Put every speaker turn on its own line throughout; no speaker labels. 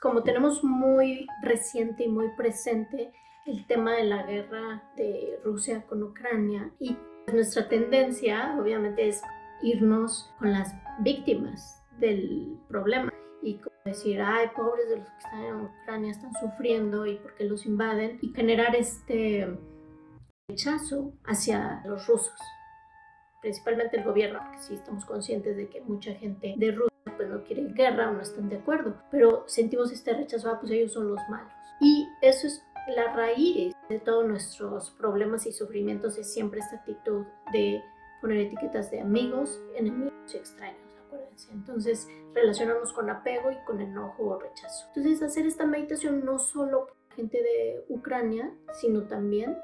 Como tenemos muy reciente y muy presente el tema de la guerra de Rusia con Ucrania y nuestra tendencia obviamente es irnos con las víctimas del problema y decir, ay, pobres de los que están en Ucrania están sufriendo y por qué los invaden y generar este rechazo hacia los rusos, principalmente el gobierno, porque sí estamos conscientes de que mucha gente de Rusia no quiere guerra o no están de acuerdo, pero sentimos este rechazo, ah, pues ellos son los malos. Y eso es la raíz de todos nuestros problemas y sufrimientos, es siempre esta actitud de poner etiquetas de amigos, enemigos y extraños. Acuérdense. Entonces, relacionamos con apego y con enojo o rechazo. Entonces, hacer esta meditación no solo gente de Ucrania, sino también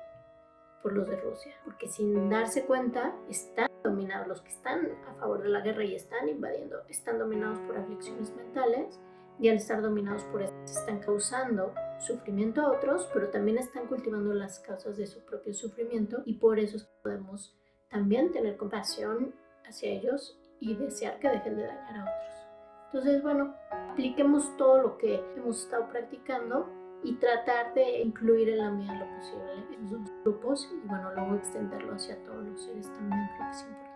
por los de Rusia, porque sin darse cuenta están dominados, los que están a favor de la guerra y están invadiendo, están dominados por aflicciones mentales y al estar dominados por eso están causando sufrimiento a otros, pero también están cultivando las causas de su propio sufrimiento y por eso podemos también tener compasión hacia ellos y desear que dejen de dañar a otros. Entonces, bueno, apliquemos todo lo que hemos estado practicando y tratar de incluir en la medida lo posible grupos y bueno, luego extenderlo hacia todos los seres también creo que es importante.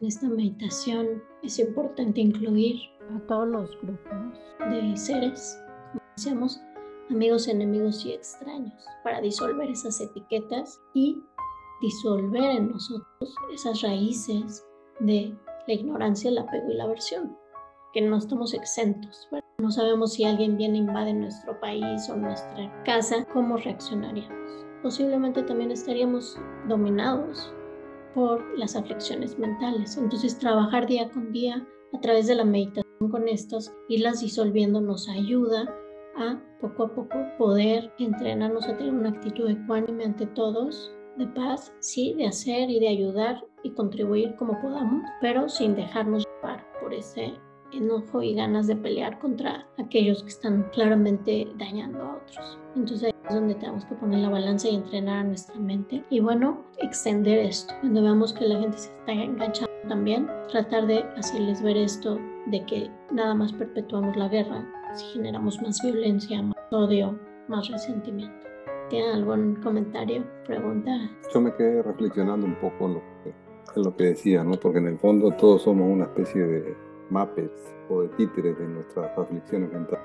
En esta meditación es importante incluir a todos los grupos de seres, como decíamos, amigos, enemigos y extraños, para disolver esas etiquetas y disolver en nosotros esas raíces de la ignorancia, el apego y la aversión, que no estamos exentos. No sabemos si alguien viene e invade nuestro país o nuestra casa, ¿cómo reaccionaríamos? Posiblemente también estaríamos dominados por las aflicciones mentales. Entonces trabajar día con día a través de la meditación con estas, las disolviendo nos ayuda a poco a poco poder entrenarnos a tener una actitud ecuánime ante todos, de paz, sí, de hacer y de ayudar y contribuir como podamos, pero sin dejarnos llevar por ese enojo y ganas de pelear contra aquellos que están claramente dañando a otros. Entonces es donde tenemos que poner la balanza y entrenar a nuestra mente. Y bueno, extender esto. Cuando veamos que la gente se está enganchando también, tratar de hacerles ver esto de que nada más perpetuamos la guerra si generamos más violencia, más odio, más resentimiento. ¿Tienen algún comentario, pregunta?
Yo me quedé reflexionando un poco en lo que, lo que decía, ¿no? Porque en el fondo todos somos una especie de mapes o de títeres de nuestras aflicciones mentales.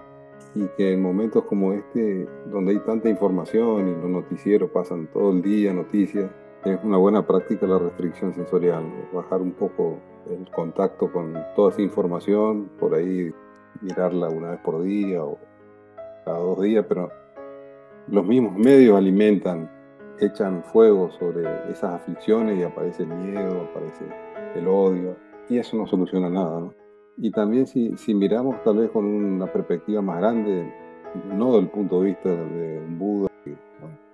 Y que en momentos como este, donde hay tanta información y los noticieros pasan todo el día noticias, es una buena práctica la restricción sensorial, bajar un poco el contacto con toda esa información, por ahí mirarla una vez por día o cada dos días, pero los mismos medios alimentan, echan fuego sobre esas aflicciones y aparece el miedo, aparece el odio, y eso no soluciona nada, ¿no? Y también si, si miramos tal vez con una perspectiva más grande, no del punto de vista de un Buda, que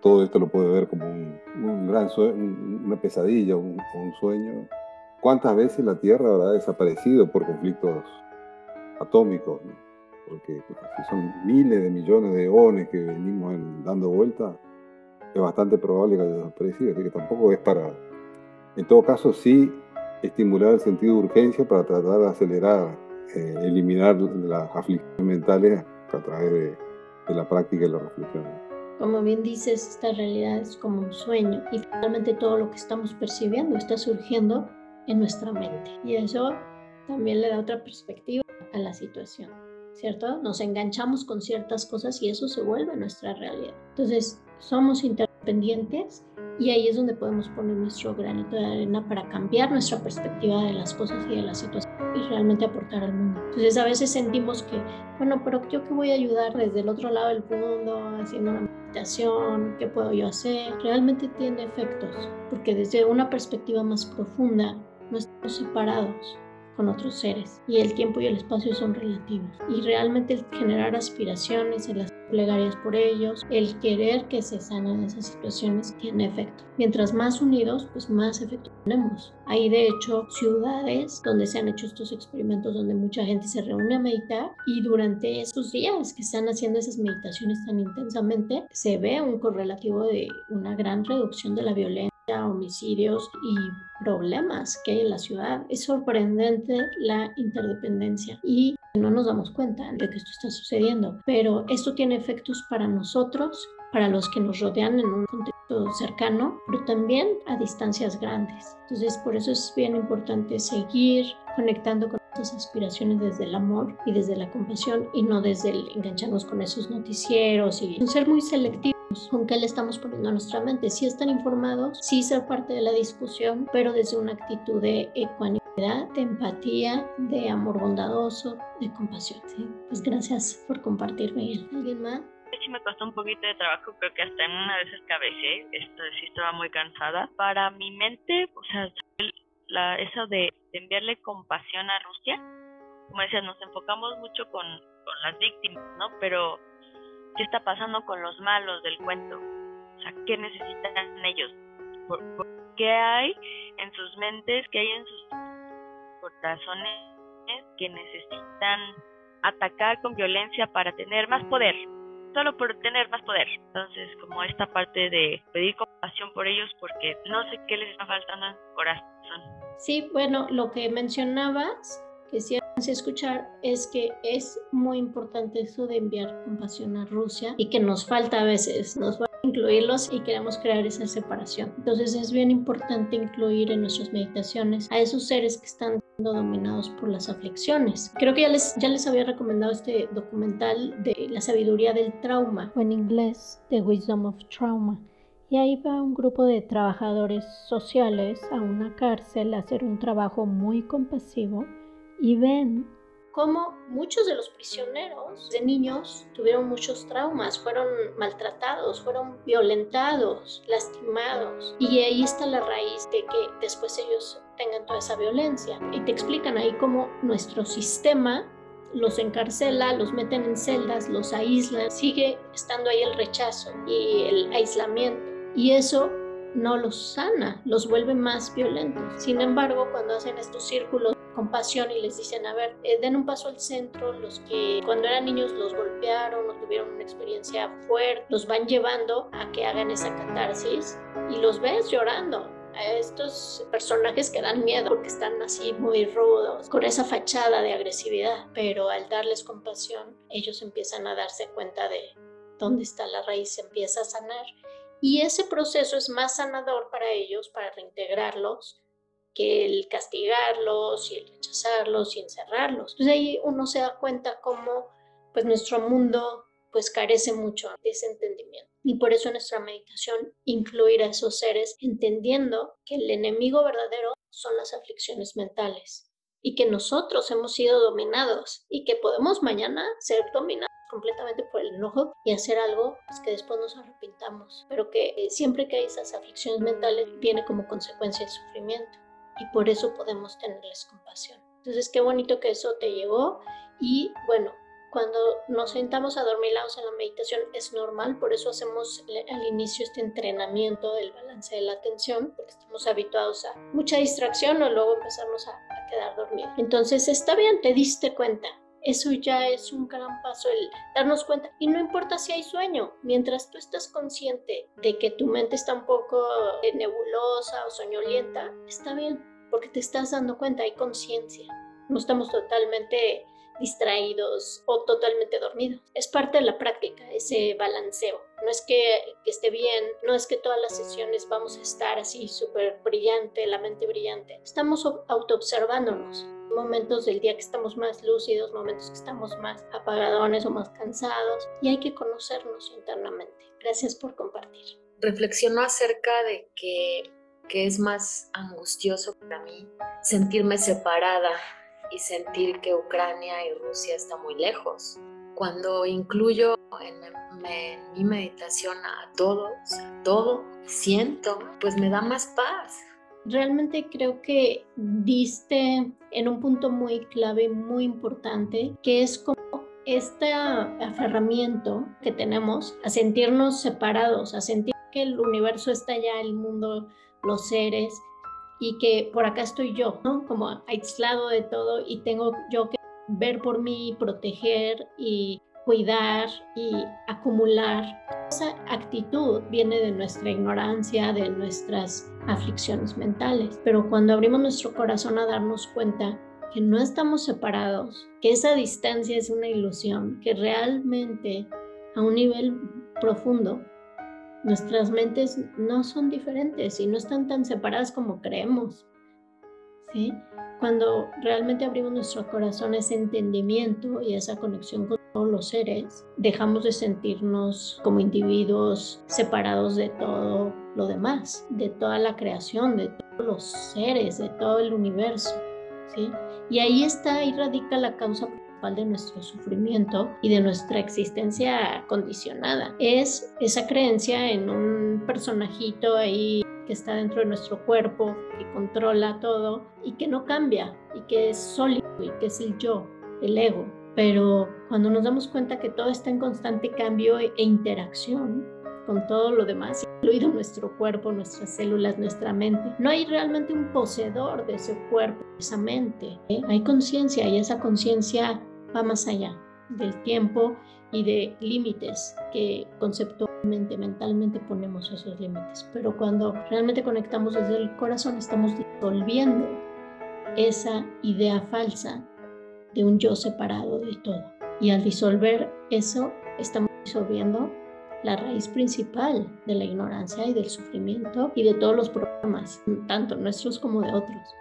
todo esto lo puede ver como un, un gran sueño, una pesadilla, un, un sueño. ¿Cuántas veces la Tierra habrá desaparecido por conflictos atómicos? Porque si son miles de millones de eones que venimos dando vuelta, es bastante probable que haya desaparecido. Así que tampoco es para... En todo caso, sí estimular el sentido de urgencia para tratar de acelerar, eh, eliminar las aflicciones mentales a través de, la práctica y la reflexión.
Como bien dices, esta realidad es como un sueño y finalmente todo lo que estamos percibiendo está surgiendo en nuestra mente y eso también le da otra perspectiva a la situación, ¿cierto? Nos enganchamos con ciertas cosas y eso se vuelve nuestra realidad. Entonces, somos interdependientes y ahí es donde podemos poner nuestro granito de arena para cambiar nuestra perspectiva de las cosas y de la situación y realmente aportar al mundo. Entonces a veces sentimos que, bueno, pero yo qué voy a ayudar desde el otro lado del mundo, haciendo una meditación, ¿qué puedo yo hacer? Realmente tiene efectos, porque desde una perspectiva más profunda no estamos separados con otros seres y el tiempo y el espacio son relativos. Y realmente el generar aspiraciones, las plegarias por ellos, el querer que se sanen esas situaciones tiene efecto. Mientras más unidos, pues más efecto tenemos. Hay de hecho ciudades donde se han hecho estos experimentos donde mucha gente se reúne a meditar y durante esos días que están haciendo esas meditaciones tan intensamente se ve un correlativo de una gran reducción de la violencia homicidios y problemas que hay en la ciudad. Es sorprendente la interdependencia y no nos damos cuenta de que esto está sucediendo, pero esto tiene efectos para nosotros, para los que nos rodean en un contexto cercano, pero también a distancias grandes. Entonces, por eso es bien importante seguir conectando con estas aspiraciones desde el amor y desde la compasión y no desde el engancharnos con esos noticieros y ser muy selectivos con qué le estamos poniendo a nuestra mente. Si están informados, sí ser parte de la discusión, pero desde una actitud de ecuanimidad, de empatía, de amor bondadoso, de compasión. Pues gracias por compartir, Miguel. ¿Alguien más?
sí me costó un poquito de trabajo, creo que hasta en una vez cabecé, esto sí estaba muy cansada. Para mi mente, o sea, la, eso de, enviarle compasión a Rusia, como decías, nos enfocamos mucho con, con las víctimas, ¿no? Pero qué está pasando con los malos del cuento. O sea, ¿qué necesitan ellos? qué hay en sus mentes, qué hay en sus corazones que necesitan atacar con violencia para tener más poder? Solo por tener más poder. Entonces, como esta parte de pedir compasión por ellos porque no sé qué les está faltando en su corazón.
Sí, bueno, lo que mencionabas que sí escuchar es que es muy importante eso de enviar compasión a Rusia y que nos falta a veces, nos va incluirlos y queremos crear esa separación. Entonces es bien importante incluir en nuestras meditaciones a esos seres que están siendo dominados por las aflicciones. Creo que ya les, ya les había recomendado este documental de la sabiduría del trauma, o en inglés, The Wisdom of Trauma. Y ahí va un grupo de trabajadores sociales a una cárcel a hacer un trabajo muy compasivo y ven cómo muchos de los prisioneros de niños tuvieron muchos traumas, fueron maltratados, fueron violentados, lastimados. Y ahí está la raíz de que después ellos tengan toda esa violencia. Y te explican ahí cómo nuestro sistema los encarcela, los meten en celdas, los aísla, sigue estando ahí el rechazo y el aislamiento. Y eso no los sana, los vuelve más violentos. Sin embargo, cuando hacen estos círculos compasión y les dicen, a ver, eh, den un paso al centro, los que cuando eran niños los golpearon o tuvieron una experiencia fuerte, los van llevando a que hagan esa catarsis y los ves llorando. A estos personajes que dan miedo porque están así muy rudos, con esa fachada de agresividad, pero al darles compasión, ellos empiezan a darse cuenta de dónde está la raíz, empieza a sanar. Y ese proceso es más sanador para ellos, para reintegrarlos, que el castigarlos y el rechazarlos y encerrarlos. Entonces ahí uno se da cuenta cómo pues nuestro mundo pues carece mucho de ese entendimiento. Y por eso nuestra meditación incluir a esos seres entendiendo que el enemigo verdadero son las aflicciones mentales y que nosotros hemos sido dominados y que podemos mañana ser dominados completamente por el enojo y hacer algo pues, que después nos arrepintamos, pero que siempre que hay esas aflicciones mentales viene como consecuencia el sufrimiento y por eso podemos tenerles compasión. Entonces, qué bonito que eso te llegó y bueno, cuando nos sentamos adormilados en la meditación es normal, por eso hacemos al inicio este entrenamiento del balance de la atención, porque estamos habituados a mucha distracción o luego empezamos a, a quedar dormidos. Entonces, está bien, te diste cuenta, eso ya es un gran paso, el darnos cuenta. Y no importa si hay sueño, mientras tú estás consciente de que tu mente está un poco eh, nebulosa o soñolienta, está bien, porque te estás dando cuenta, hay conciencia. No estamos totalmente distraídos o totalmente dormidos. Es parte de la práctica, ese balanceo. No es que, que esté bien, no es que todas las sesiones vamos a estar así súper brillante, la mente brillante. Estamos autoobservándonos momentos del día que estamos más lúcidos, momentos que estamos más apagadones o más cansados y hay que conocernos internamente. Gracias por compartir.
Reflexiono acerca de que, que es más angustioso para mí sentirme separada y sentir que Ucrania y Rusia están muy lejos. Cuando incluyo en, en mi meditación a todos, a todo, siento, pues me da más paz
realmente creo que diste en un punto muy clave, muy importante, que es como este aferramiento que tenemos a sentirnos separados, a sentir que el universo está allá, el mundo, los seres, y que por acá estoy yo, ¿no? Como aislado de todo y tengo yo que ver por mí, proteger y cuidar y acumular. Esa actitud viene de nuestra ignorancia, de nuestras aflicciones mentales. Pero cuando abrimos nuestro corazón a darnos cuenta que no estamos separados, que esa distancia es una ilusión, que realmente a un nivel profundo nuestras mentes no son diferentes y no están tan separadas como creemos. ¿Sí? Cuando realmente abrimos nuestro corazón a ese entendimiento y esa conexión con todos los seres, dejamos de sentirnos como individuos separados de todo lo demás, de toda la creación, de todos los seres, de todo el universo. ¿sí? Y ahí está, ahí radica la causa principal de nuestro sufrimiento y de nuestra existencia condicionada. Es esa creencia en un personajito ahí que está dentro de nuestro cuerpo, que controla todo y que no cambia y que es sólido y que es el yo, el ego. Pero cuando nos damos cuenta que todo está en constante cambio e interacción con todo lo demás, incluido nuestro cuerpo, nuestras células, nuestra mente, no hay realmente un poseedor de ese cuerpo, de esa mente. ¿eh? Hay conciencia y esa conciencia va más allá del tiempo y de límites que conceptualmente, mentalmente ponemos esos límites. Pero cuando realmente conectamos desde el corazón, estamos disolviendo esa idea falsa de un yo separado de todo. Y al disolver eso, estamos disolviendo la raíz principal de la ignorancia y del sufrimiento y de todos los problemas, tanto nuestros como de otros.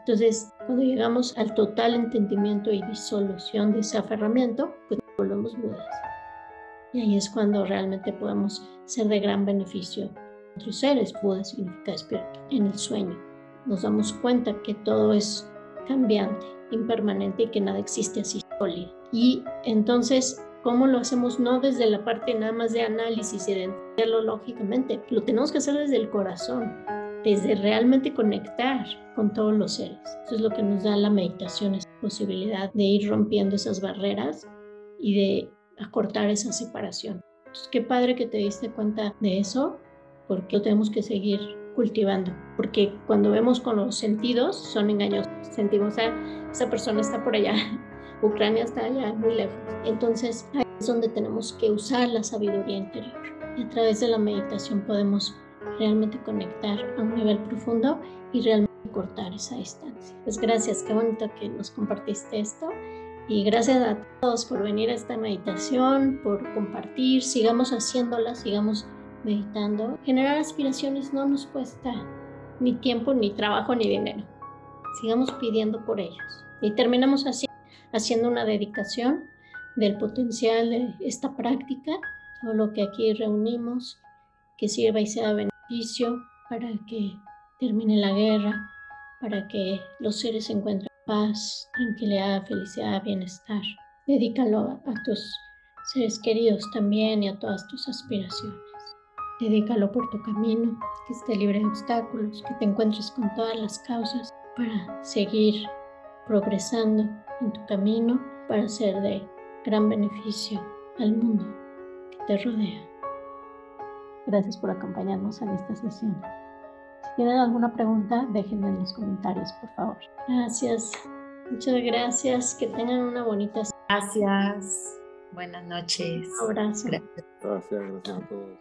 Entonces, cuando llegamos al total entendimiento y disolución de ese aferramiento, pues volvemos budas. Y ahí es cuando realmente podemos ser de gran beneficio otros seres. Buda significa despierto. En el sueño nos damos cuenta que todo es cambiante, impermanente y que nada existe así sólido. Y entonces, ¿cómo lo hacemos? No desde la parte nada más de análisis y de entenderlo lógicamente, lo tenemos que hacer desde el corazón, desde realmente conectar con todos los seres. Eso es lo que nos da la meditación, esa posibilidad de ir rompiendo esas barreras y de acortar esa separación. Entonces, qué padre que te diste cuenta de eso, porque lo tenemos que seguir cultivando, porque cuando vemos con los sentidos son engañosos. Sentimos, a ah, esa persona está por allá, Ucrania está allá, muy lejos. Entonces, ahí es donde tenemos que usar la sabiduría interior. Y a través de la meditación podemos realmente conectar a un nivel profundo y realmente cortar esa distancia. Pues gracias, qué bonito que nos compartiste esto. Y gracias a todos por venir a esta meditación, por compartir, sigamos haciéndola, sigamos meditando. Generar aspiraciones no nos cuesta ni tiempo, ni trabajo, ni dinero. Sigamos pidiendo por ellos. Y terminamos así, haciendo una dedicación del potencial de esta práctica, todo lo que aquí reunimos, que sirva y sea beneficioso para que termine la guerra, para que los seres se encuentren paz, tranquilidad, felicidad, bienestar. Dedícalo a tus seres queridos también y a todas tus aspiraciones. Dedícalo por tu camino, que esté libre de obstáculos, que te encuentres con todas las causas para seguir progresando en tu camino, para ser de gran beneficio al mundo que te rodea. Gracias por acompañarnos en esta sesión. Si tienen alguna pregunta, déjenla en los comentarios, por favor. Gracias. Muchas gracias. Que tengan una bonita.
Gracias. Buenas noches.
Un abrazo.
Gracias, gracias a todos.